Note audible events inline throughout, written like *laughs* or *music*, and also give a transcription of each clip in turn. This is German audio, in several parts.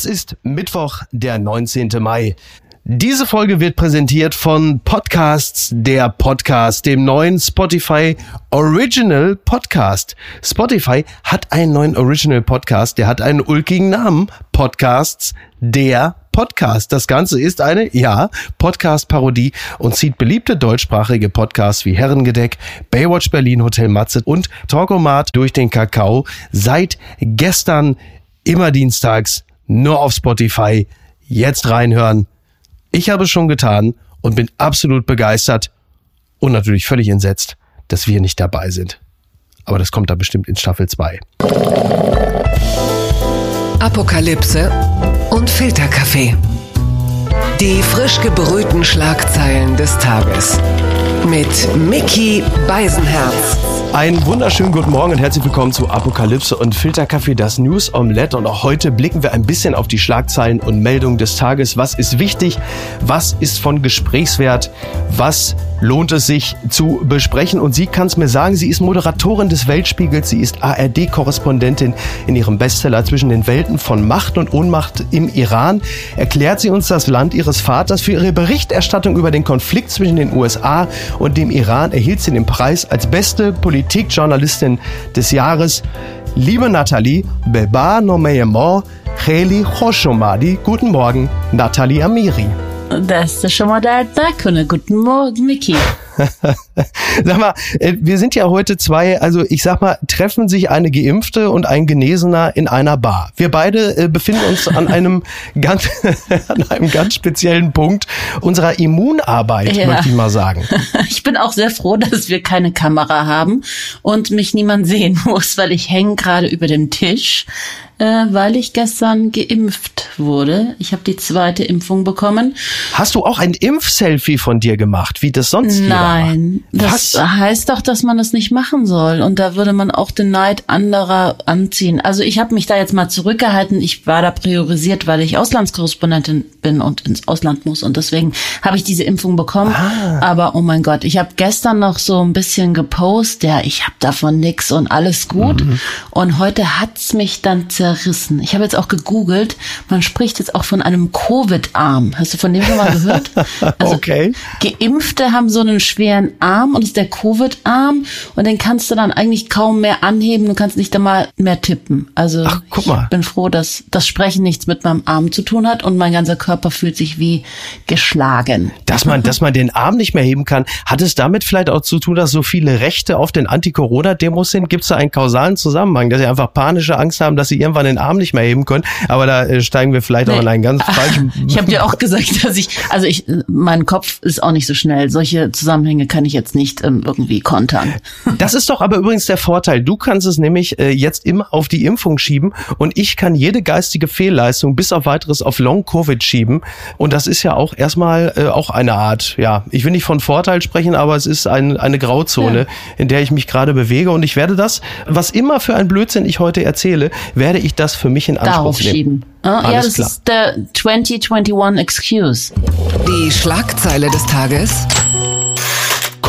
Es ist Mittwoch, der 19. Mai. Diese Folge wird präsentiert von Podcasts der Podcast, dem neuen Spotify Original Podcast. Spotify hat einen neuen Original Podcast, der hat einen ulkigen Namen. Podcasts der Podcast. Das Ganze ist eine, ja, Podcast-Parodie und zieht beliebte deutschsprachige Podcasts wie Herrengedeck, Baywatch Berlin, Hotel Matze und Talkomat durch den Kakao seit gestern immer dienstags nur auf Spotify. Jetzt reinhören. Ich habe es schon getan und bin absolut begeistert und natürlich völlig entsetzt, dass wir nicht dabei sind. Aber das kommt da bestimmt in Staffel 2. Apokalypse und Filterkaffee. Die frisch gebrühten Schlagzeilen des Tages. Mit Mickey Beisenherz. Einen wunderschönen guten Morgen und herzlich willkommen zu Apokalypse und Filterkaffee, das News Omelette. Und auch heute blicken wir ein bisschen auf die Schlagzeilen und Meldungen des Tages. Was ist wichtig? Was ist von Gesprächswert? Was lohnt es sich zu besprechen? Und sie kann es mir sagen, sie ist Moderatorin des Weltspiegels, sie ist ARD-Korrespondentin in ihrem Bestseller Zwischen den Welten von Macht und Ohnmacht im Iran. Erklärt sie uns das Land ihres Vaters. Für ihre Berichterstattung über den Konflikt zwischen den USA und dem Iran erhielt sie den Preis als beste Politikjournalistin des Jahres. Liebe Nathalie, Beba Nomeyemo, Kheli Khoshomadi. Guten Morgen, Nathalie Amiri. Das ist schon mal der Kunde. Guten Morgen, Miki. *laughs* sag mal, äh, wir sind ja heute zwei, also ich sag mal, treffen sich eine Geimpfte und ein Genesener in einer Bar. Wir beide äh, befinden uns an *laughs* einem ganz, *laughs* an einem ganz speziellen Punkt unserer Immunarbeit, ja. möchte ich mal sagen. Ich bin auch sehr froh, dass wir keine Kamera haben und mich niemand sehen muss, weil ich hänge gerade über dem Tisch äh, weil ich gestern geimpft wurde. Ich habe die zweite Impfung bekommen. Hast du auch ein Impfselfie von dir gemacht, wie das sonst Nein, das heißt doch, dass man das nicht machen soll. Und da würde man auch den Neid anderer anziehen. Also ich habe mich da jetzt mal zurückgehalten. Ich war da priorisiert, weil ich Auslandskorrespondentin bin und ins Ausland muss. Und deswegen habe ich diese Impfung bekommen. Ah. Aber oh mein Gott, ich habe gestern noch so ein bisschen gepostet, ja, ich habe davon nix und alles gut. Mhm. Und heute hat's mich dann zerrissen zerrissen. Ich habe jetzt auch gegoogelt, man spricht jetzt auch von einem Covid-Arm. Hast du von dem schon mal gehört? *laughs* Also okay. Geimpfte haben so einen schweren Arm und das ist der Covid-Arm und den kannst du dann eigentlich kaum mehr anheben, du kannst nicht einmal mehr tippen. Also Ach, guck mal. ich bin froh, dass das Sprechen nichts mit meinem Arm zu tun hat und mein ganzer Körper fühlt sich wie geschlagen. Dass man, dass man den Arm nicht mehr heben kann, hat es damit vielleicht auch zu tun, dass so viele Rechte auf den Anti-Corona-Demos sind? Gibt es da einen kausalen Zusammenhang, dass sie einfach panische Angst haben, dass sie irgendwann den Arm nicht mehr heben können. Aber da äh, steigen wir vielleicht nee. auch in einen ganz falschen. *laughs* Ich habe dir auch gesagt, dass ich, also ich, mein Kopf ist auch nicht so schnell. Solche Zusammenhänge kann ich jetzt nicht ähm, irgendwie kontern. Das ist doch aber übrigens der Vorteil. Du kannst es nämlich äh, jetzt immer auf die Impfung schieben und ich kann jede geistige Fehlleistung bis auf weiteres auf Long Covid schieben. Und das ist ja auch erstmal äh, auch eine Art, ja, ich will nicht von Vorteil sprechen, aber es ist ein, eine Grauzone, ja. in der ich mich gerade bewege. Und ich werde das, was immer für ein Blödsinn ich heute erzähle, werde ich das für mich in Anspruch Darauf nehmen. Schieben. Ah, ja, das klar. ist der 2021 Excuse. Die Schlagzeile des Tages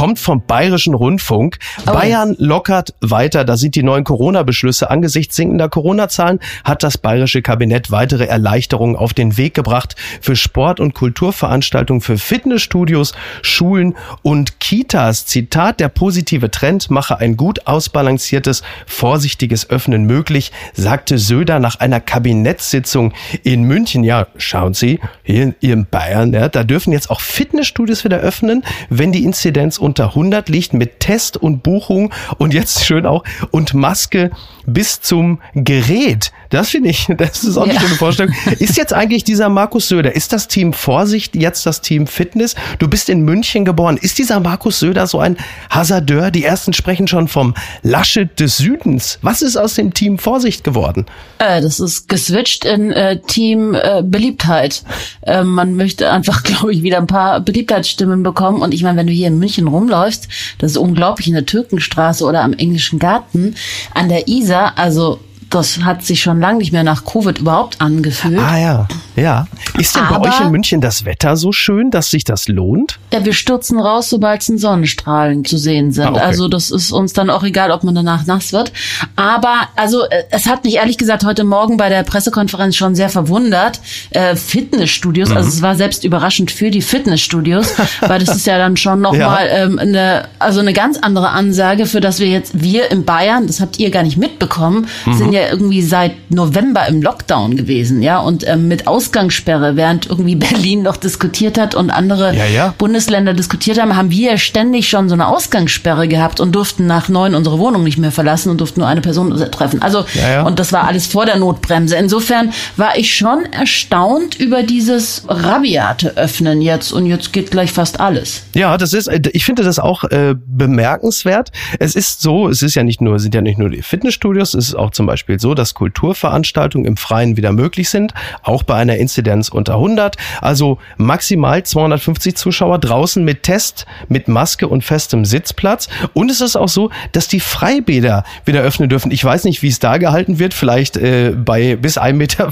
kommt vom Bayerischen Rundfunk. Oh. Bayern lockert weiter. Da sind die neuen Corona-Beschlüsse. Angesichts sinkender Corona-Zahlen hat das bayerische Kabinett weitere Erleichterungen auf den Weg gebracht für Sport- und Kulturveranstaltungen, für Fitnessstudios, Schulen und Kitas. Zitat, der positive Trend mache ein gut ausbalanciertes, vorsichtiges Öffnen möglich, sagte Söder nach einer Kabinettssitzung in München. Ja, schauen Sie, hier in Bayern, ja, da dürfen jetzt auch Fitnessstudios wieder öffnen, wenn die Inzidenz unter 100 liegt mit Test und Buchung und jetzt schön auch und Maske bis zum Gerät. Das finde ich, *laughs* das ist auch eine ja. schöne Vorstellung. Ist jetzt eigentlich dieser Markus Söder, ist das Team Vorsicht jetzt das Team Fitness? Du bist in München geboren. Ist dieser Markus Söder so ein Hasardeur? Die ersten sprechen schon vom Laschet des Südens. Was ist aus dem Team Vorsicht geworden? Äh, das ist geswitcht in äh, Team äh, Beliebtheit. Äh, man möchte einfach, *laughs* glaube ich, wieder ein paar Beliebtheitsstimmen bekommen. Und ich meine, wenn du hier in München rumläufst, das ist unglaublich in der Türkenstraße oder am Englischen Garten, an der Isar, also das hat sich schon lange nicht mehr nach Covid überhaupt angefühlt. Ah ja. Ja. Ist denn Aber- bei euch in München das Wetter so schön, dass sich das lohnt? Ja, wir stürzen raus, sobald es Sonnenstrahlen zu sehen sind. Ah, okay. Also das ist uns dann auch egal, ob man danach nass wird. Aber also äh, es hat mich ehrlich gesagt heute Morgen bei der Pressekonferenz schon sehr verwundert. Äh, Fitnessstudios, Mhm. also es war selbst überraschend für die Fitnessstudios, *laughs* weil das ist ja dann schon Ja. nochmal ähm, eine, also eine ganz andere Ansage, für das wir jetzt, wir in Bayern, das habt ihr gar nicht mitbekommen, Mhm. sind ja irgendwie seit November im Lockdown gewesen, ja, und ähm, mit Ausgangssperre, während irgendwie *laughs* Berlin noch diskutiert hat und andere Ja, ja. Bundesländer diskutiert haben, haben wir ständig schon so eine Ausgangssperre gehabt und durften nach neun unsere Wohnung nicht mehr verlassen und durften nur eine Person treffen. Also, Ja, und das war alles vor der Notbremse. Insofern war ich schon erstaunt über dieses rabiate Öffnen jetzt und jetzt geht gleich fast alles. Ja, das ist, äh, ich finde das auch äh, bemerkenswert. Es ist so, es ist ja nicht nur, sind ja nicht nur die Fitnessstudios, es ist auch zum Beispiel so, dass Kulturveranstaltungen im Freien wieder möglich sind, auch bei einer Inzidenz unter 100. Also maximal 250 Zuschauer draußen mit Test, mit Maske und festem Sitzplatz. Und es ist auch so, dass die Freibäder wieder öffnen dürfen. Ich weiß nicht, wie es da gehalten wird. Vielleicht äh, bei bis 1,50 Meter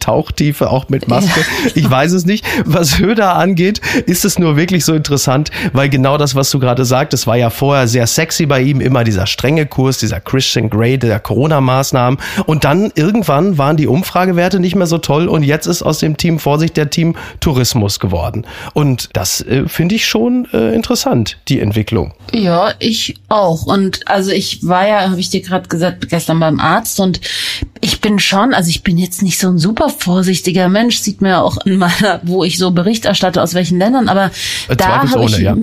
Tauchtiefe auch mit Maske. Ich weiß es nicht. Was Höder angeht, ist es nur wirklich so interessant, weil genau das, was du gerade sagtest, war ja vorher sehr sexy bei ihm, immer dieser strenge Kurs, dieser Christian Grey der Corona-Maßnahmen. Und dann irgendwann waren die Umfragewerte nicht mehr so toll und jetzt ist aus dem Team Vorsicht der Team Tourismus geworden. Und das äh, finde ich schon äh, interessant, die Entwicklung. Ja, ich auch. Und also ich war ja, habe ich dir gerade gesagt, gestern beim Arzt und ich bin schon, also ich bin jetzt nicht so ein super vorsichtiger Mensch, sieht man ja auch in meiner, wo ich so Bericht erstatte, aus welchen Ländern, aber Äh, da habe ich, *laughs* ja.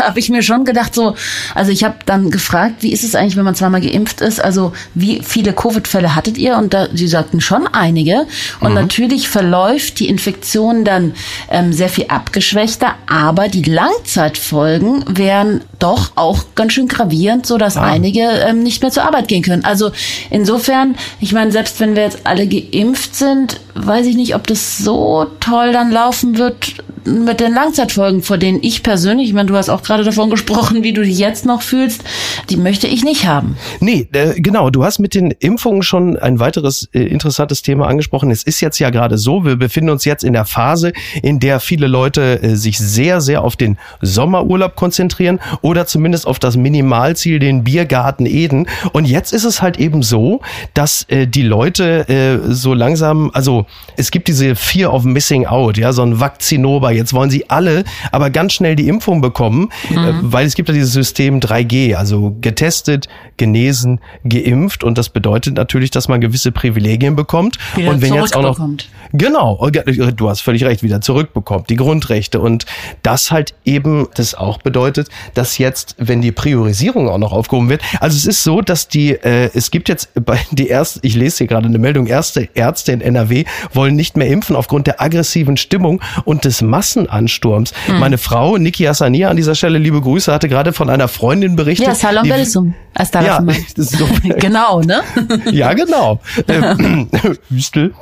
hab ich mir schon gedacht, so, also ich habe dann gefragt, wie ist es eigentlich, wenn man zweimal geimpft ist? Also wie viele Covid-Fälle hattet ihr? Und da, sie sagten schon einige. Und Mhm. natürlich verläuft die Infektion dann ähm, sehr viel abgeschwächter, aber die Langzeitfolgen wären doch auch ganz schön gravierend, so dass Ah. einige ähm, nicht mehr zur Arbeit gehen können. Also insofern, ich meine, selbst wenn wir jetzt alle geimpft sind, weiß ich nicht, ob das so toll dann laufen wird mit den Langzeitfolgen, vor denen ich persönlich, ich meine, du hast auch gerade davon gesprochen, wie du dich jetzt noch fühlst, die möchte ich nicht haben. Nee, äh, genau. Du hast mit den Impfungen schon ein weiteres äh, interessantes Thema angesprochen. Es ist jetzt ja gerade so, wir befinden uns jetzt in der Phase, in der viele Leute äh, sich sehr, sehr auf den Sommerurlaub konzentrieren oder zumindest auf das Minimalziel, den Biergarten Eden. Und jetzt ist es halt eben so, dass äh, die Leute äh, so langsam, also es gibt diese Fear of Missing Out, ja, so ein Vakzinober. Jetzt wollen sie alle aber ganz schnell die Impfung bekommen, äh, weil es gibt ja dieses System 3G, also getestet, genesen, geimpft. Und das bedeutet natürlich, dass man gewisse Privilegien bekommt. Wieder und wenn jetzt auch noch. Genau, du hast völlig recht, wieder zurückbekommt, die Grundrechte. Und das halt eben das auch bedeutet, dass jetzt, wenn die Priorisierung auch noch aufgehoben wird, also es ist so, dass die, äh, es gibt jetzt bei die erste, ich lese hier gerade eine Meldung, erste Ärzte in NRW wollen nicht mehr impfen aufgrund der aggressiven Stimmung und des Massenansturms. Hm. Meine Frau, Niki Hassania, an dieser Stelle liebe Grüße, hatte gerade von einer Freundin berichtet. Ja, die- Belsum. Ja, so *laughs* genau, ne? *laughs* ja, genau. Ähm, *clears throat* Hüstel.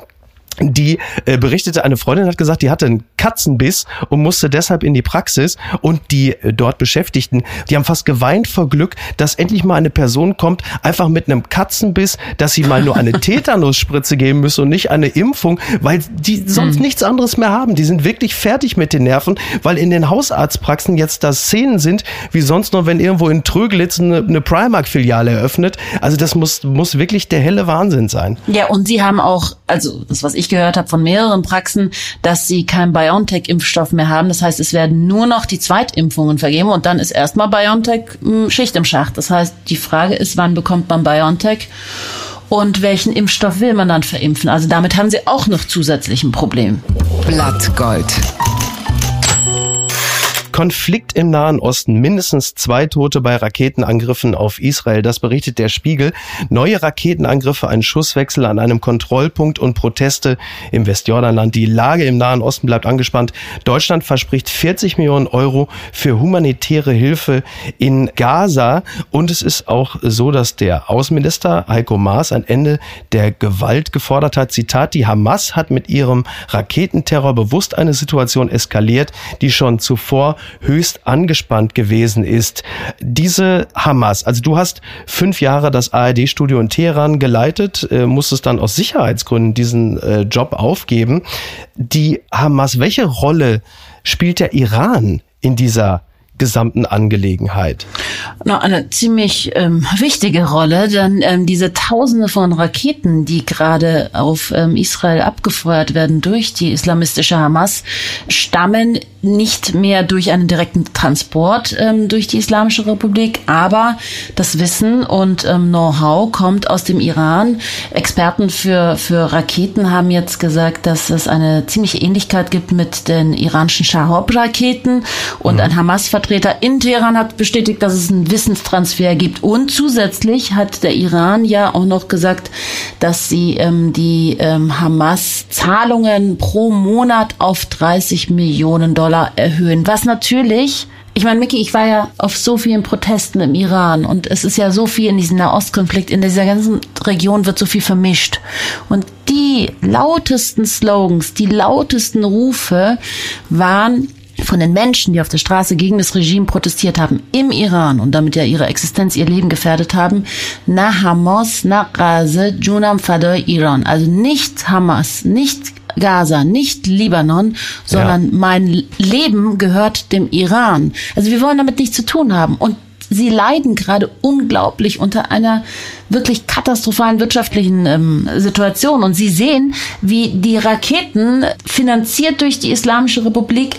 Die äh, berichtete, eine Freundin hat gesagt, die hatte einen Katzenbiss und musste deshalb in die Praxis und die äh, dort Beschäftigten, die haben fast geweint vor Glück, dass endlich mal eine Person kommt, einfach mit einem Katzenbiss, dass sie mal nur eine *laughs* Tetanusspritze geben müsse und nicht eine Impfung, weil die sonst nichts anderes mehr haben. Die sind wirklich fertig mit den Nerven, weil in den Hausarztpraxen jetzt da Szenen sind, wie sonst noch, wenn irgendwo in Tröglitz eine, eine Primark-Filiale eröffnet. Also das muss, muss wirklich der helle Wahnsinn sein. Ja, und sie haben auch, also das, was ich gehört habe von mehreren Praxen, dass sie keinen BioNTech-Impfstoff mehr haben. Das heißt, es werden nur noch die Zweitimpfungen vergeben und dann ist erstmal BioNTech mh, Schicht im Schacht. Das heißt, die Frage ist, wann bekommt man BioNTech? Und welchen Impfstoff will man dann verimpfen? Also damit haben sie auch noch zusätzlich ein Problem. Blattgold. Konflikt im Nahen Osten, mindestens zwei Tote bei Raketenangriffen auf Israel, das berichtet der Spiegel. Neue Raketenangriffe, ein Schusswechsel an einem Kontrollpunkt und Proteste im Westjordanland. Die Lage im Nahen Osten bleibt angespannt. Deutschland verspricht 40 Millionen Euro für humanitäre Hilfe in Gaza. Und es ist auch so, dass der Außenminister Heiko Maas ein Ende der Gewalt gefordert hat. Zitat, die Hamas hat mit ihrem Raketenterror bewusst eine Situation eskaliert, die schon zuvor höchst angespannt gewesen ist. Diese Hamas, also du hast fünf Jahre das ARD-Studio in Teheran geleitet, äh, musstest dann aus Sicherheitsgründen diesen äh, Job aufgeben. Die Hamas, welche Rolle spielt der Iran in dieser gesamten Angelegenheit? Na, eine ziemlich ähm, wichtige Rolle, denn ähm, diese Tausende von Raketen, die gerade auf ähm, Israel abgefeuert werden durch die islamistische Hamas, stammen nicht mehr durch einen direkten Transport ähm, durch die Islamische Republik, aber das Wissen und ähm, Know-how kommt aus dem Iran. Experten für, für Raketen haben jetzt gesagt, dass es eine ziemliche Ähnlichkeit gibt mit den iranischen Shahab-Raketen und mhm. ein Hamas-Vertreter in Teheran hat bestätigt, dass es einen Wissenstransfer gibt und zusätzlich hat der Iran ja auch noch gesagt, dass sie ähm, die ähm, Hamas-Zahlungen pro Monat auf 30 Millionen Dollar erhöhen, was natürlich ich meine, Micky, ich war ja auf so vielen Protesten im Iran und es ist ja so viel in diesem Nahostkonflikt, in dieser ganzen Region wird so viel vermischt. Und die lautesten Slogans, die lautesten Rufe waren von den Menschen, die auf der Straße gegen das Regime protestiert haben im Iran und damit ja ihre Existenz, ihr Leben gefährdet haben, na Hamas, na Gaze, Junam Fadoy Iran. Also nicht Hamas, nicht Gaza, nicht Libanon, sondern ja. mein Leben gehört dem Iran. Also wir wollen damit nichts zu tun haben. Und sie leiden gerade unglaublich unter einer wirklich katastrophalen wirtschaftlichen ähm, Situation. Und sie sehen, wie die Raketen finanziert durch die Islamische Republik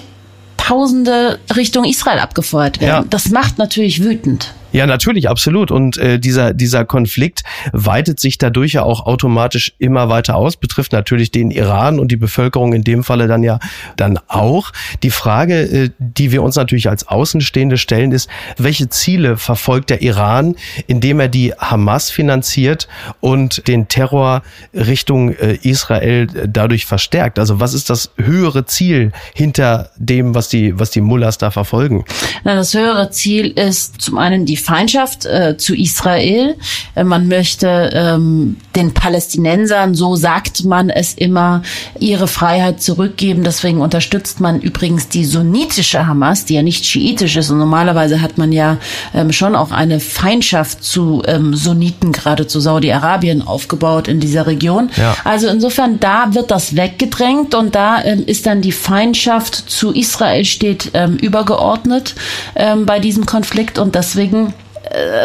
Tausende Richtung Israel abgefeuert werden. Ja. Das macht natürlich wütend. Ja, natürlich, absolut. Und äh, dieser, dieser Konflikt weitet sich dadurch ja auch automatisch immer weiter aus, betrifft natürlich den Iran und die Bevölkerung in dem Falle dann ja dann auch. Die Frage, äh, die wir uns natürlich als Außenstehende stellen, ist, welche Ziele verfolgt der Iran, indem er die Hamas finanziert und den Terror Richtung äh, Israel dadurch verstärkt? Also was ist das höhere Ziel hinter dem, was die, was die Mullahs da verfolgen? Na, das höhere Ziel ist zum einen die Feindschaft äh, zu Israel. Äh, man möchte ähm, den Palästinensern, so sagt man es immer, ihre Freiheit zurückgeben. Deswegen unterstützt man übrigens die sunnitische Hamas, die ja nicht schiitisch ist. Und normalerweise hat man ja ähm, schon auch eine Feindschaft zu ähm, Sunniten, gerade zu Saudi-Arabien aufgebaut in dieser Region. Ja. Also insofern, da wird das weggedrängt und da ähm, ist dann die Feindschaft zu Israel steht ähm, übergeordnet ähm, bei diesem Konflikt und deswegen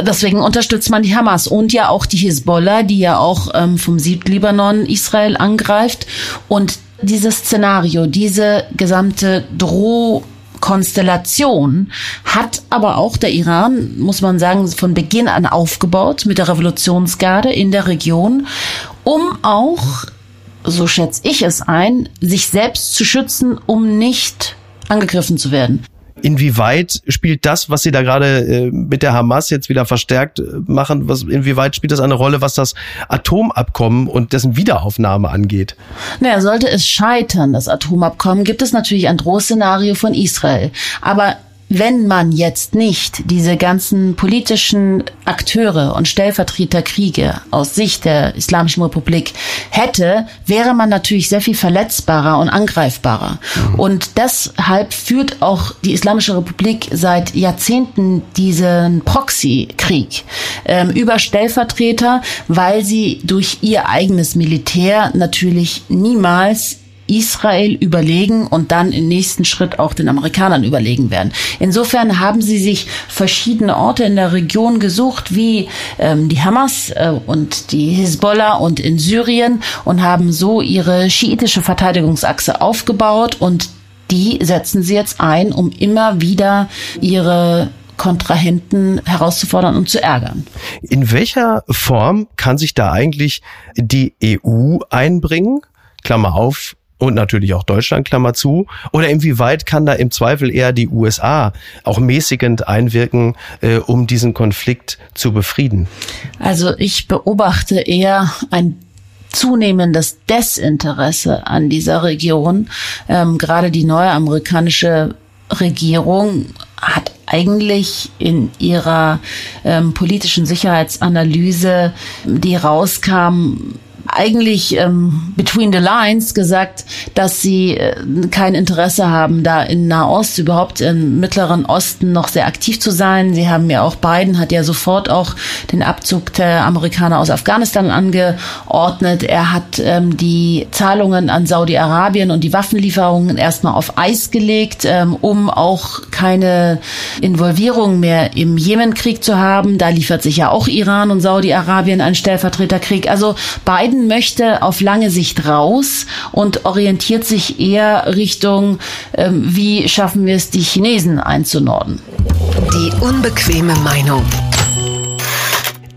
deswegen unterstützt man die Hamas und ja auch die Hisbollah, die ja auch ähm, vom Südlibanon Israel angreift. Und dieses Szenario, diese gesamte Droh Konstellation hat aber auch der Iran, muss man sagen, von Beginn an aufgebaut mit der Revolutionsgarde in der Region, um auch, so schätze ich es ein, sich selbst zu schützen, um nicht angegriffen zu werden. Inwieweit spielt das, was Sie da gerade äh, mit der Hamas jetzt wieder verstärkt äh, machen, was, inwieweit spielt das eine Rolle, was das Atomabkommen und dessen Wiederaufnahme angeht? Naja, sollte es scheitern, das Atomabkommen, gibt es natürlich ein Drohszenario von Israel. Aber wenn man jetzt nicht diese ganzen politischen Akteure und Stellvertreterkriege aus Sicht der Islamischen Republik hätte, wäre man natürlich sehr viel verletzbarer und angreifbarer. Mhm. Und deshalb führt auch die Islamische Republik seit Jahrzehnten diesen Proxykrieg ähm, über Stellvertreter, weil sie durch ihr eigenes Militär natürlich niemals Israel überlegen und dann im nächsten Schritt auch den Amerikanern überlegen werden. Insofern haben sie sich verschiedene Orte in der Region gesucht, wie ähm, die Hamas äh, und die Hisbollah und in Syrien und haben so ihre schiitische Verteidigungsachse aufgebaut und die setzen sie jetzt ein, um immer wieder ihre Kontrahenten herauszufordern und zu ärgern. In welcher Form kann sich da eigentlich die EU einbringen? Klammer auf, und natürlich auch Deutschland, Klammer zu? Oder inwieweit kann da im Zweifel eher die USA auch mäßigend einwirken, äh, um diesen Konflikt zu befrieden? Also ich beobachte eher ein zunehmendes Desinteresse an dieser Region. Ähm, gerade die neue amerikanische Regierung hat eigentlich in ihrer ähm, politischen Sicherheitsanalyse, die rauskam, eigentlich ähm, between the lines gesagt, dass sie äh, kein Interesse haben, da in Nahost, überhaupt im Mittleren Osten noch sehr aktiv zu sein. Sie haben ja auch Biden hat ja sofort auch den Abzug der Amerikaner aus Afghanistan angeordnet. Er hat ähm, die Zahlungen an Saudi-Arabien und die Waffenlieferungen erstmal auf Eis gelegt, ähm, um auch keine Involvierung mehr im Jemenkrieg zu haben. Da liefert sich ja auch Iran und Saudi-Arabien einen Stellvertreterkrieg. Also Biden möchte auf lange Sicht raus und orientiert sich eher Richtung, ähm, wie schaffen wir es, die Chinesen einzunorden. Die unbequeme Meinung.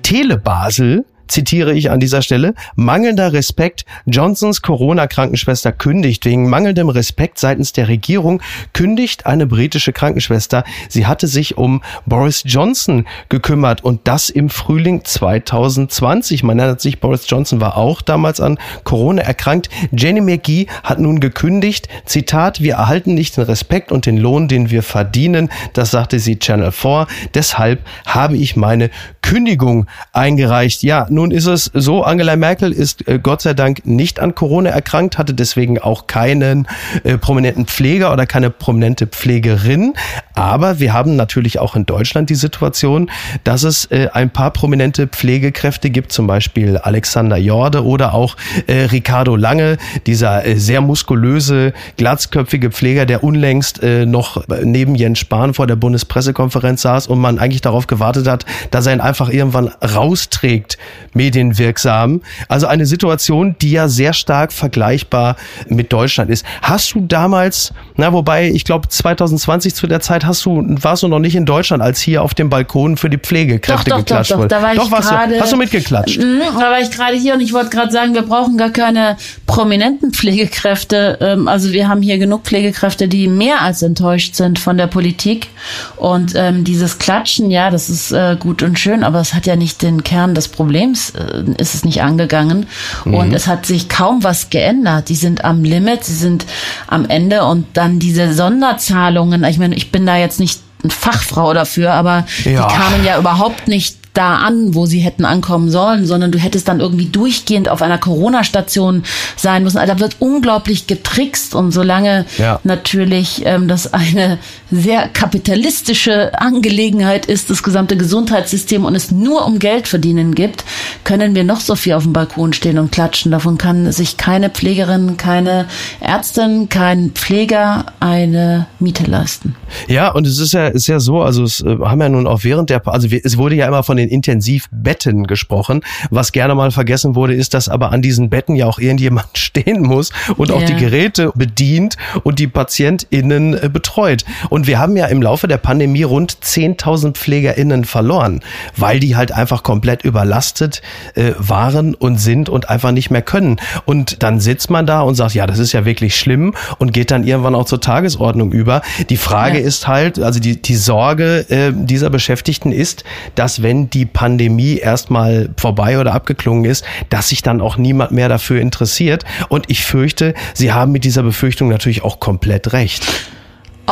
Telebasel zitiere ich an dieser Stelle, mangelnder Respekt, Johnsons Corona-Krankenschwester kündigt. Wegen mangelndem Respekt seitens der Regierung kündigt eine britische Krankenschwester. Sie hatte sich um Boris Johnson gekümmert und das im Frühling 2020. Man erinnert sich, Boris Johnson war auch damals an Corona erkrankt. Jenny McGee hat nun gekündigt, Zitat, wir erhalten nicht den Respekt und den Lohn, den wir verdienen. Das sagte sie Channel 4. Deshalb habe ich meine Kündigung eingereicht. Ja, nun ist es so, Angela Merkel ist äh, Gott sei Dank nicht an Corona erkrankt, hatte deswegen auch keinen äh, prominenten Pfleger oder keine prominente Pflegerin. Aber wir haben natürlich auch in Deutschland die Situation, dass es äh, ein paar prominente Pflegekräfte gibt, zum Beispiel Alexander Jorde oder auch äh, Ricardo Lange, dieser äh, sehr muskulöse, glatzköpfige Pfleger, der unlängst noch neben Jens Spahn vor der Bundespressekonferenz saß und man eigentlich darauf gewartet hat, dass er ihn einfach irgendwann rausträgt medienwirksam. Also eine Situation, die ja sehr stark vergleichbar mit Deutschland ist. Hast du damals, na wobei, ich glaube 2020 zu der Zeit hast du, warst du noch nicht in Deutschland, als hier auf dem Balkon für die Pflegekräfte doch, doch, geklatscht doch, doch, wurde. Da war doch, ich grade, du, hast du mitgeklatscht? Mh, da war ich gerade hier und ich wollte gerade sagen, wir brauchen gar keine prominenten Pflegekräfte. Ähm, also wir haben hier genug Pflegekräfte, die mehr als enttäuscht sind von der Politik. Und ähm, dieses Klatschen, ja, das ist äh, gut und schön, aber es hat ja nicht den Kern des Problems, äh, ist es nicht angegangen. Mhm. Und es hat sich kaum was geändert. Die sind am Limit, sie sind am Ende und dann diese Sonderzahlungen. Ich meine, ich bin da jetzt nicht Fachfrau dafür, aber Ja. die kamen ja überhaupt nicht da an, wo sie hätten ankommen sollen, sondern du hättest dann irgendwie durchgehend auf einer Corona-Station sein müssen. Also da wird unglaublich getrickst und solange Ja. natürlich ähm, das eine sehr kapitalistische Angelegenheit ist, das gesamte Gesundheitssystem und es nur um Geld verdienen gibt, können wir noch so viel auf dem Balkon stehen und klatschen. Davon kann sich keine Pflegerin, keine Ärztin, kein Pfleger eine Miete leisten. Ja, und es ist ja, ist ja so, also es äh, haben ja nun auch während der, also es wurde ja immer von den Intensivbetten gesprochen. Was gerne mal vergessen wurde, ist, dass aber an diesen Betten ja auch irgendjemand *laughs* stehen muss und auch Ja. die Geräte bedient und die PatientInnen äh, betreut. Und wir haben ja im Laufe der Pandemie rund 10.000 PflegerInnen verloren, weil die halt einfach komplett überlastet äh, waren und sind und einfach nicht mehr können. Und dann sitzt man da und sagt, ja, das ist ja wirklich schlimm und geht dann irgendwann auch zur Tagesordnung über. Die Frage Ja. ist halt, also die, die Sorge äh, dieser Beschäftigten ist, dass wenn die Pandemie erstmal vorbei oder abgeklungen ist, dass sich dann auch niemand mehr dafür interessiert. Und ich fürchte, Sie haben mit dieser Befürchtung natürlich auch komplett recht.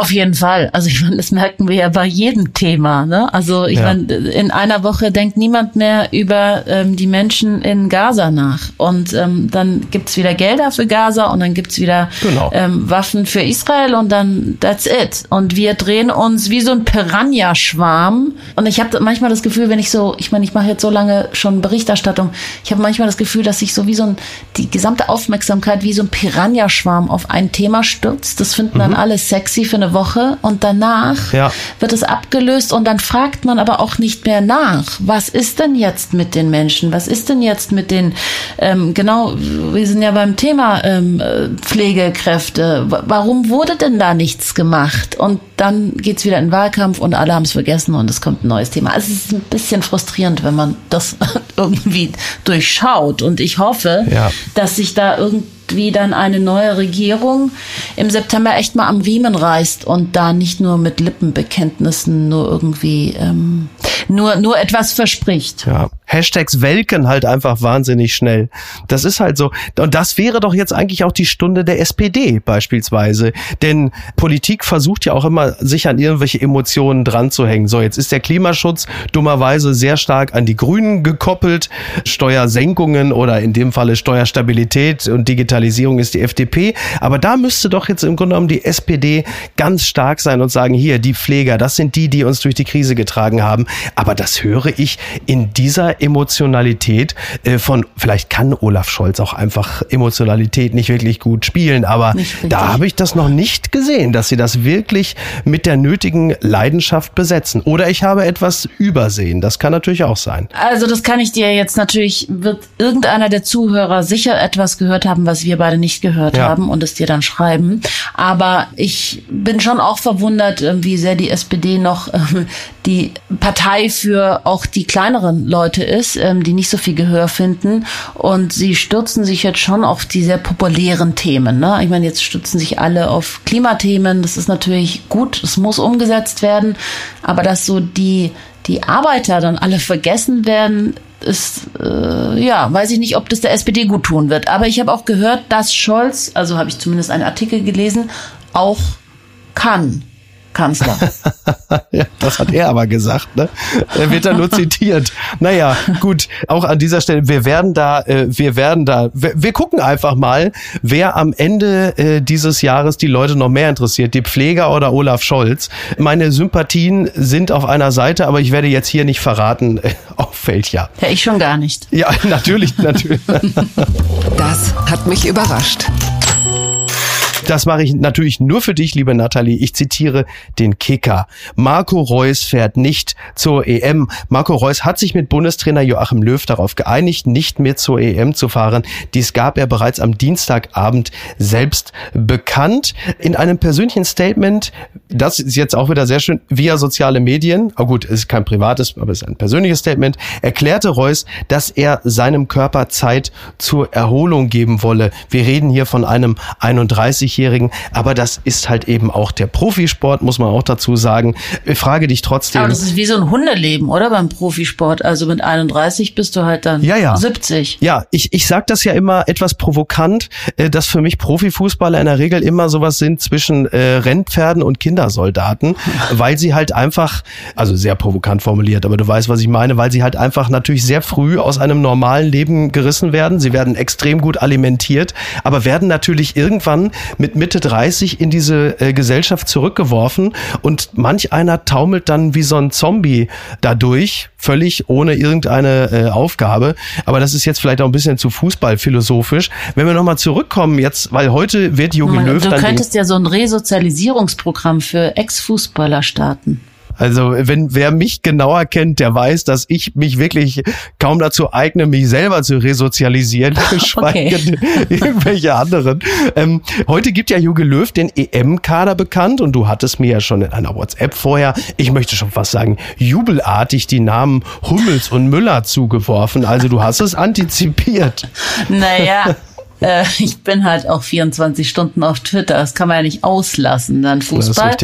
Auf jeden Fall. Also ich meine, das merken wir ja bei jedem Thema. Ne? Also ich Ja. meine, in einer Woche denkt niemand mehr über ähm, die Menschen in Gaza nach. Und ähm, dann gibt's wieder Gelder für Gaza und dann gibt's wieder Genau. ähm, Waffen für Israel und dann that's it. Und wir drehen uns wie so ein Piranha-Schwarm. Und ich habe manchmal das Gefühl, wenn ich so, ich meine, ich mache jetzt so lange schon Berichterstattung, ich habe manchmal das Gefühl, dass sich so wie so ein, die gesamte Aufmerksamkeit wie so ein Piranha-Schwarm auf ein Thema stürzt. Das finden dann alle sexy für eine Woche und danach. Ja. wird es abgelöst und dann fragt man aber auch nicht mehr nach. Was ist denn jetzt mit den Menschen? Was ist denn jetzt mit den, ähm, genau, wir sind ja beim Thema ähm, äh, Pflegekräfte. Warum wurde denn da nichts gemacht? Und dann geht's wieder in den Wahlkampf und alle haben es vergessen und es kommt ein neues Thema. Also es ist ein bisschen frustrierend, wenn man das *laughs* irgendwie durchschaut. Und ich hoffe, Ja. dass sich da irgendwie dann eine neue Regierung im September echt mal am Riemen reißt und da nicht nur mit Lippenbekenntnissen nur irgendwie ähm, nur nur etwas verspricht. Ja. Hashtags welken halt einfach wahnsinnig schnell. Das ist halt so. Und das wäre doch jetzt eigentlich auch die Stunde der SPD beispielsweise. Denn Politik versucht ja auch immer, sich an irgendwelche Emotionen dran zu hängen. So, jetzt ist der Klimaschutz dummerweise sehr stark an die Grünen gekoppelt. Steuersenkungen oder in dem Falle Steuerstabilität und Digitalisierung ist die FDP. Aber da müsste doch jetzt im Grunde genommen die SPD ganz stark sein und sagen, hier, die Pfleger, das sind die, die uns durch die Krise getragen haben. Aber das höre ich in dieser Emotionalität äh, von, vielleicht kann Olaf Scholz auch einfach Emotionalität nicht wirklich gut spielen, aber da habe ich das noch nicht gesehen, dass sie das wirklich mit der nötigen Leidenschaft besetzen. Oder ich habe etwas übersehen. Das kann natürlich auch sein. Also das kann ich dir jetzt natürlich, wird irgendeiner der Zuhörer sicher etwas gehört haben, was wir beide nicht gehört ja. haben und es dir dann schreiben. Aber ich bin schon auch verwundert, äh, wie sehr die SPD noch ähm, die Partei für auch die kleineren Leute ist, ähm, die nicht so viel Gehör finden. Und sie stürzen sich jetzt schon auf die sehr populären Themen. Ne? Ich meine, jetzt stürzen sich alle auf Klimathemen. Das ist natürlich gut, es muss umgesetzt werden. Aber dass so die, die Arbeiter dann alle vergessen werden, ist, äh, ja, weiß ich nicht, ob das der SPD gut tun wird. Aber ich habe auch gehört, dass Scholz, also habe ich zumindest einen Artikel gelesen, auch kann. Kanzler. *laughs* ja, das hat er aber gesagt, ne? Er wird da nur *laughs* zitiert. Naja, gut, auch an dieser Stelle, wir werden da, äh, wir werden da, wir, wir, gucken einfach mal, wer am Ende äh, dieses Jahres die Leute noch mehr interessiert, die Pfleger oder Olaf Scholz. Meine Sympathien sind auf einer Seite, aber ich werde jetzt hier nicht verraten, äh, *laughs* auf welcher. Ja, ich schon gar nicht. Ja, natürlich, natürlich. Das hat mich überrascht. Das mache ich natürlich nur für dich, liebe Nathalie. Ich zitiere den Kicker. Marco Reus fährt nicht zur EM. Marco Reus hat sich mit Bundestrainer Joachim Löw darauf geeinigt, nicht mehr zur EM zu fahren. Dies gab er bereits am Dienstagabend selbst bekannt. In einem persönlichen Statement, das ist jetzt auch wieder sehr schön, via soziale Medien, oh gut, ist kein privates, aber es ist ein persönliches Statement, erklärte Reus, dass er seinem Körper Zeit zur Erholung geben wolle. Wir reden hier von einem 31 20-Jährigen. Aber das ist halt eben auch der Profisport, muss man auch dazu sagen. Ich frage dich trotzdem. Aber das ist wie so ein Hundeleben, oder? Beim Profisport. Also mit 31 bist du halt dann ja, ja. 70. Ja, ich, ich sag das ja immer etwas provokant, äh, dass für mich Profifußballer in der Regel immer sowas sind zwischen äh, Rennpferden und Kindersoldaten, *laughs* weil sie halt einfach, also sehr provokant formuliert, aber du weißt, was ich meine, weil sie halt einfach natürlich sehr früh aus einem normalen Leben gerissen werden. Sie werden extrem gut alimentiert, aber werden natürlich irgendwann mit Mitte 30 in diese äh, Gesellschaft zurückgeworfen und manch einer taumelt dann wie so ein Zombie dadurch, völlig ohne irgendeine äh, Aufgabe. Aber das ist jetzt vielleicht auch ein bisschen zu fußballphilosophisch. Wenn wir nochmal zurückkommen jetzt, weil heute wird Jogi Löw dann... Du könntest ja so ein Resozialisierungsprogramm für Ex-Fußballer starten. Also wenn wer mich genauer kennt, der weiß, dass ich mich wirklich kaum dazu eigne, mich selber zu resozialisieren, *laughs* *laughs* geschweige okay. irgendwelche anderen. Ähm, heute gibt ja Juge Löw den EM-Kader bekannt und du hattest mir ja schon in einer WhatsApp vorher, ich möchte schon fast sagen, jubelartig die Namen Hummels und Müller zugeworfen. Also du hast es antizipiert. Naja, *laughs* äh, *laughs* ich bin halt auch 24 Stunden auf Twitter. Das kann man ja nicht auslassen, dann Fußball.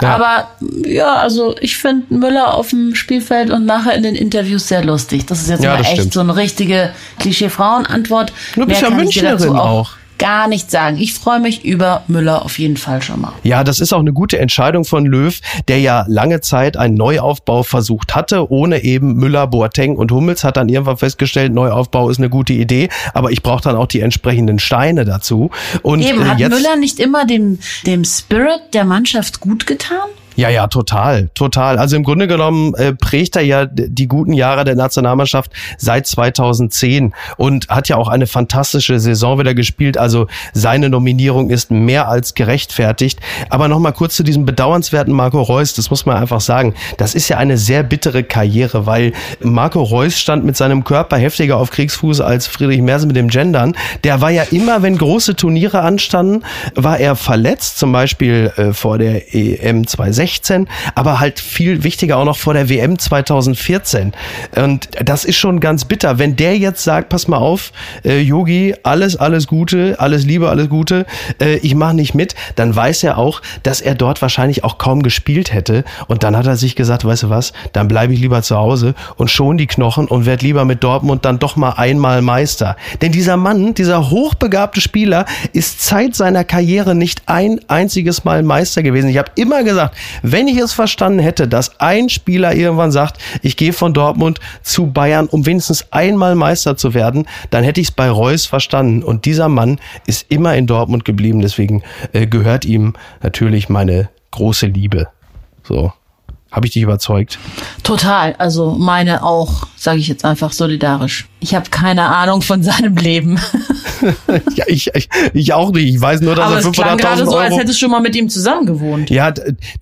Ja. Aber ja, also ich finde Müller auf dem Spielfeld und nachher in den Interviews sehr lustig. Das ist jetzt ja, mal echt stimmt. so eine richtige Klischee-Frauenantwort. Du bist ja Münchnerin auch. auch gar nicht sagen. Ich freue mich über Müller auf jeden Fall schon mal. Ja, das ist auch eine gute Entscheidung von Löw, der ja lange Zeit einen Neuaufbau versucht hatte, ohne eben Müller, Boateng und Hummels, hat dann irgendwann festgestellt, Neuaufbau ist eine gute Idee, aber ich brauche dann auch die entsprechenden Steine dazu. Und eben, hat jetzt, Müller nicht immer dem, dem Spirit der Mannschaft gut getan? Ja, ja, total, total. Also im Grunde genommen äh, prägt er ja die guten Jahre der Nationalmannschaft seit 2010 und hat ja auch eine fantastische Saison wieder gespielt. Also seine Nominierung ist mehr als gerechtfertigt. Aber nochmal kurz zu diesem bedauernswerten Marco Reus, das muss man einfach sagen. Das ist ja eine sehr bittere Karriere, weil Marco Reus stand mit seinem Körper heftiger auf Kriegsfuß als Friedrich Merz mit dem Gendern. Der war ja immer, wenn große Turniere anstanden, war er verletzt, zum Beispiel äh, vor der EM 2006 2016, aber halt viel wichtiger auch noch vor der WM 2014. Und das ist schon ganz bitter. Wenn der jetzt sagt, pass mal auf, äh, Yogi, alles, alles Gute, alles Liebe, alles Gute, äh, ich mache nicht mit, dann weiß er auch, dass er dort wahrscheinlich auch kaum gespielt hätte. Und dann hat er sich gesagt, weißt du was, dann bleibe ich lieber zu Hause und schon die Knochen und werde lieber mit Dortmund dann doch mal einmal Meister. Denn dieser Mann, dieser hochbegabte Spieler, ist Zeit seiner Karriere nicht ein einziges Mal Meister gewesen. Ich habe immer gesagt, wenn ich es verstanden hätte, dass ein Spieler irgendwann sagt, ich gehe von Dortmund zu Bayern, um wenigstens einmal Meister zu werden, dann hätte ich es bei Reus verstanden. Und dieser Mann ist immer in Dortmund geblieben. Deswegen äh, gehört ihm natürlich meine große Liebe. So. Habe ich dich überzeugt? Total. Also meine auch, sage ich jetzt einfach solidarisch. Ich habe keine Ahnung von seinem Leben. *laughs* ja, ich, ich, ich auch nicht. Ich weiß nur, dass Aber er 500.000 es klang gerade so, als Euro... hättest du schon mal mit ihm zusammen gewohnt. Ja,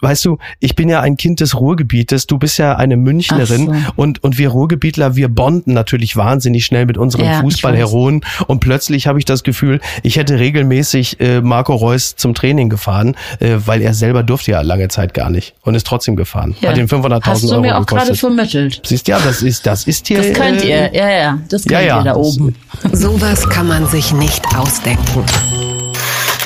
weißt du, ich bin ja ein Kind des Ruhrgebietes. Du bist ja eine Münchnerin Ach und und wir Ruhrgebietler, wir bonden natürlich wahnsinnig schnell mit unseren Ja, Fußballheroen. Und plötzlich habe ich das Gefühl, ich hätte regelmäßig äh, Marco Reus zum Training gefahren, äh, weil er selber durfte ja lange Zeit gar nicht und ist trotzdem gefahren. Ja. Hat ihn 500.000 Hast du Euro mir auch gerade gekostet. vermittelt. Siehst ja, das ist das ist hier. Das könnt äh, ihr, ja, ja, das könnt ja, ja, ihr da oben. Sowas kann man sich nicht ausdenken.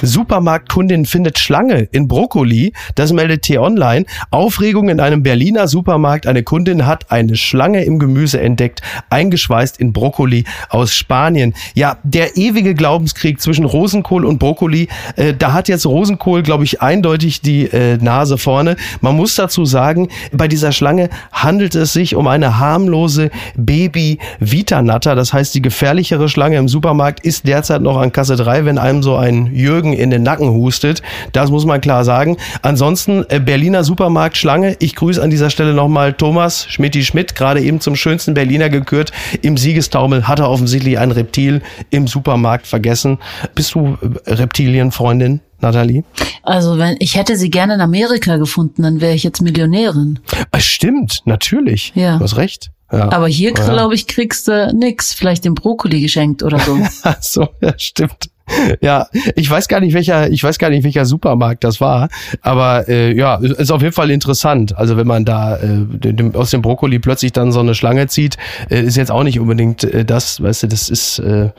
Supermarktkundin findet Schlange in Brokkoli. Das meldet T-Online. Aufregung in einem Berliner Supermarkt. Eine Kundin hat eine Schlange im Gemüse entdeckt, eingeschweißt in Brokkoli aus Spanien. Ja, der ewige Glaubenskrieg zwischen Rosenkohl und Brokkoli. Äh, da hat jetzt Rosenkohl, glaube ich, eindeutig die äh, Nase vorne. Man muss dazu sagen, bei dieser Schlange handelt es sich um eine harmlose Baby Vitanatter. Das heißt, die gefährlichere Schlange im Supermarkt ist derzeit noch an Kasse 3, wenn einem so ein Jürgen in den Nacken hustet. Das muss man klar sagen. Ansonsten äh, Berliner Supermarkt Schlange. Ich grüße an dieser Stelle nochmal Thomas Schmidti Schmidt, gerade eben zum schönsten Berliner gekürt. Im Siegestaumel hat er offensichtlich ein Reptil im Supermarkt vergessen. Bist du äh, Reptilienfreundin? Nathalie? Also wenn ich hätte sie gerne in Amerika gefunden, dann wäre ich jetzt Millionärin. Ah, stimmt, natürlich. Ja. Du hast recht. Ja. Aber hier, glaube ich, kriegst du nix. Vielleicht den Brokkoli geschenkt oder so. *laughs* So, ja, stimmt. *laughs* Ja, ich weiß gar nicht welcher, ich weiß gar nicht welcher Supermarkt das war, aber äh, ja, ist auf jeden Fall interessant. Also wenn man da äh, dem, aus dem Brokkoli plötzlich dann so eine Schlange zieht, äh, ist jetzt auch nicht unbedingt äh, das, weißt du, das ist äh,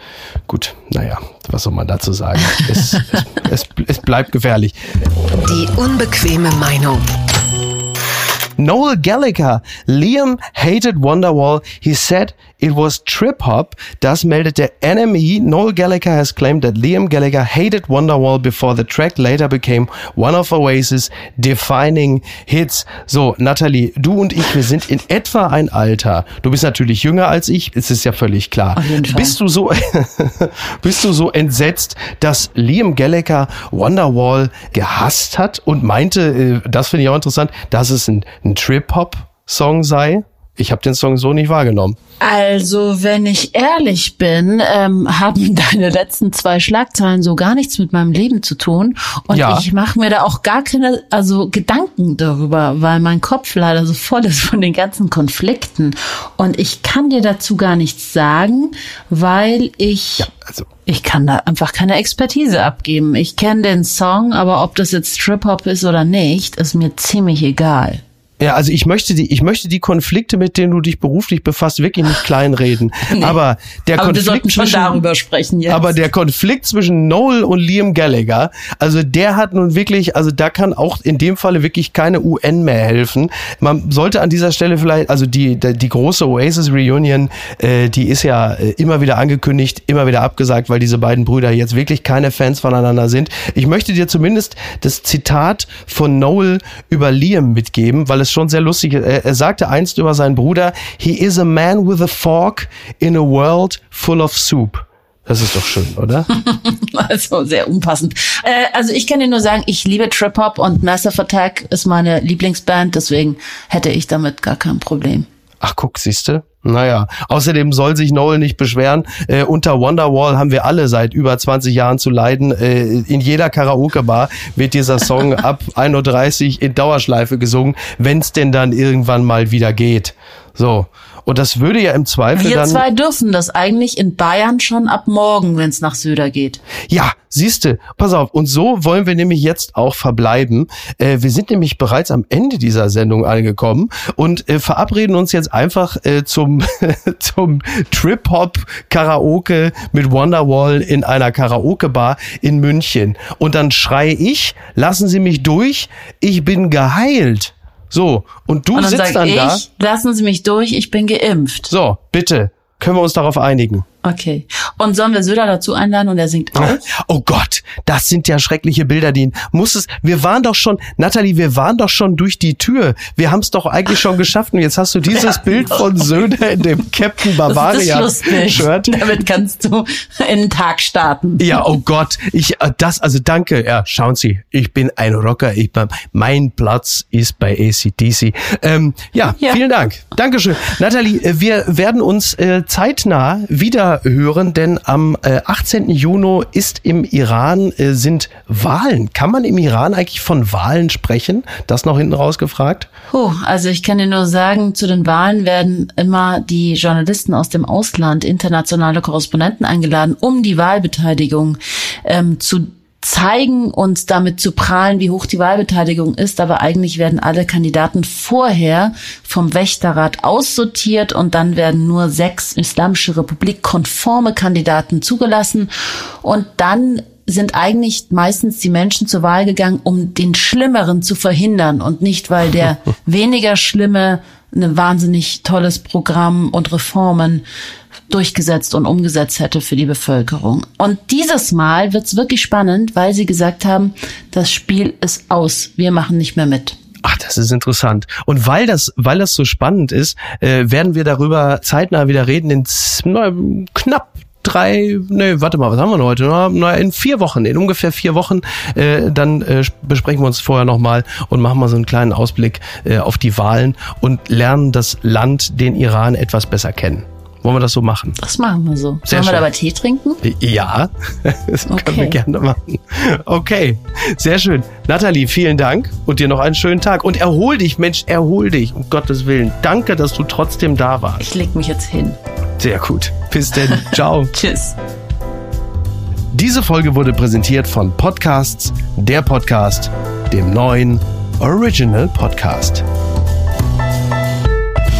gut. Naja, was soll man dazu sagen? es, *laughs* es, es, es bleibt gefährlich. Die unbequeme Meinung. Noel Gallagher. Liam hated Wonderwall. He said it was trip hop. Das meldet der NME. Noel Gallagher has claimed that Liam Gallagher hated Wonderwall before the track later became one of Oasis defining hits. So, Natalie, du und ich, wir sind in etwa ein Alter. Du bist natürlich jünger als ich. Es ist ja völlig klar. Bist du so, *laughs* bist du so entsetzt, dass Liam Gallagher Wonderwall gehasst hat und meinte, äh, das finde ich auch interessant, dass es ein, ein Trip-Hop-Song sei? Ich habe den Song so nicht wahrgenommen. Also, wenn ich ehrlich bin, ähm, haben *laughs* deine letzten zwei Schlagzeilen so gar nichts mit meinem Leben zu tun. Und Ja. ich mache mir da auch gar keine, also Gedanken darüber, weil mein Kopf leider so voll ist von den ganzen Konflikten. Und ich kann dir dazu gar nichts sagen, weil ich Also ich kann da einfach keine Expertise abgeben. Ich kenne den Song, aber ob das jetzt Trip-Hop ist oder nicht, ist mir ziemlich egal. Ja, also ich möchte die, ich möchte die Konflikte, mit denen du dich beruflich befasst, wirklich nicht *laughs* kleinreden. Aber der aber wir Konflikt sollten schon zwischen, darüber sprechen jetzt. Aber der Konflikt zwischen Noel und Liam Gallagher, also der hat nun wirklich, also da kann auch in dem Falle wirklich keine UN mehr helfen. Man sollte an dieser Stelle vielleicht, also die, die, die große Oasis Reunion, äh, die ist ja äh, immer wieder angekündigt, immer wieder abgesagt, weil diese beiden Brüder jetzt wirklich keine Fans voneinander sind. Ich möchte dir zumindest das Zitat von Noel über Liam mitgeben, weil es schon sehr lustig ist. Er, er sagte einst über seinen Bruder, he is a man with a fork in a world full of soup. Das ist doch schön, oder? *laughs* Also sehr unpassend. Äh, also ich kann dir nur sagen, ich liebe Trip Hop und Massive Attack ist meine Lieblingsband, deswegen hätte ich damit gar kein Problem. Ach, guck, siehste. Naja, außerdem soll sich Noel nicht beschweren. Äh, unter Wonderwall haben wir alle seit über 20 Jahren zu leiden. Äh, in jeder Karaoke-Bar wird dieser Song *laughs* ab 1.30 Uhr in Dauerschleife gesungen, wenn es denn dann irgendwann mal wieder geht. So. Und das würde ja im Zweifel Wir dann. zwei dürfen das eigentlich in Bayern schon ab morgen, wenn es nach Söder geht. Ja, siehste, pass auf. Und so wollen wir nämlich jetzt auch verbleiben. Äh, wir sind nämlich bereits am Ende dieser Sendung angekommen und äh, verabreden uns jetzt einfach äh, zum, *laughs* zum Trip-Hop-Karaoke mit Wonderwall in einer Karaoke-Bar in München. Und dann schreie ich, lassen Sie mich durch, ich bin geheilt. So, und du Und dann sitzt dann ich, da. lassen Sie mich durch, ich bin geimpft. So, bitte, können wir uns darauf einigen? Okay. Und sollen wir Söder dazu einladen und er singt auch? Oh Gott, das sind ja schreckliche Bilder, die muss es. Wir waren doch schon, Natalie, wir waren doch schon durch die Tür. Wir haben es doch eigentlich schon geschafft. Und jetzt hast du dieses Bild von Söder in dem Captain Bavaria. Shirt. Damit kannst du in den Tag starten. Ja, oh Gott, ich äh, das also danke. Ja, schauen Sie, ich bin ein Rocker. Ich mein Platz ist bei ACDC. Ähm, ja, Ja. vielen Dank. Dankeschön, Natalie. äh, Wir werden uns äh, zeitnah wieder hören, denn am äh, 18. Juni ist im Iran äh, sind Wahlen. Kann man im Iran eigentlich von Wahlen sprechen? Das noch hinten rausgefragt. Puh, also ich kann dir nur sagen, zu den Wahlen werden immer die Journalisten aus dem Ausland, internationale Korrespondenten eingeladen, um die Wahlbeteiligung ähm, zu zeigen und damit zu prahlen, wie hoch die Wahlbeteiligung ist. Aber eigentlich werden alle Kandidaten vorher vom Wächterrat aussortiert und dann werden nur sechs Islamische Republik konforme Kandidaten zugelassen. Und dann sind eigentlich meistens die Menschen zur Wahl gegangen, um den Schlimmeren zu verhindern und nicht, weil der *laughs* weniger Schlimme ein wahnsinnig tolles Programm und Reformen durchgesetzt und umgesetzt hätte für die Bevölkerung. Und dieses Mal wird's wirklich spannend, weil sie gesagt haben, das Spiel ist aus, wir machen nicht mehr mit. Ach, das ist interessant. Und weil das, weil das so spannend ist, äh, werden wir darüber zeitnah wieder reden in na, knapp drei, nee, warte mal, was haben wir denn heute? Na, na, in vier Wochen, in ungefähr vier Wochen, äh, dann äh, besprechen wir uns vorher nochmal und machen mal so einen kleinen Ausblick äh, auf die Wahlen und lernen das Land, den Iran, etwas besser kennen. Wollen wir das so machen? Das machen wir so. Sehr Sollen wir schön. dabei Tee trinken? Ja, *laughs* das können wir Okay. gerne machen. Okay, sehr schön. Nathalie, vielen Dank und dir noch einen schönen Tag. Und erhol dich, Mensch, erhol dich, um Gottes Willen. Danke, dass du trotzdem da warst. Ich leg mich jetzt hin. Sehr gut. Bis denn. *laughs* Ciao. Tschüss. Diese Folge wurde präsentiert von Podcasts, der Podcast, dem neuen Original Podcast.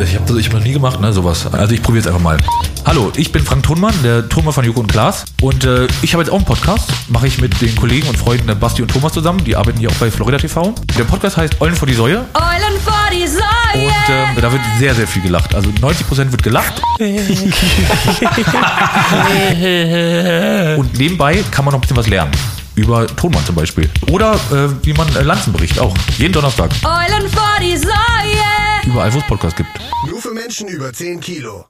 Ich habe das ich hab noch nie gemacht, ne, sowas. Also ich probiere jetzt einfach mal. Hallo, ich bin Frank Thunmann, der Thunmann von Joko und Klaas. Und äh, ich habe jetzt auch einen Podcast. Mache ich mit den Kollegen und Freunden äh, Basti und Thomas zusammen. Die arbeiten hier auch bei Florida TV. Der Podcast heißt Eulen vor die Säue. Eulen vor die Säue. Und ähm, da wird sehr, sehr viel gelacht. Also 90% wird gelacht. *laughs* und nebenbei kann man noch ein bisschen was lernen. Über Tonmann zum Beispiel. Oder äh, wie man äh, Lanzenbericht auch. Jeden Donnerstag. Eulen vor die Säue. Überall, wo es Podcasts gibt. Nur für Menschen über 10 Kilo.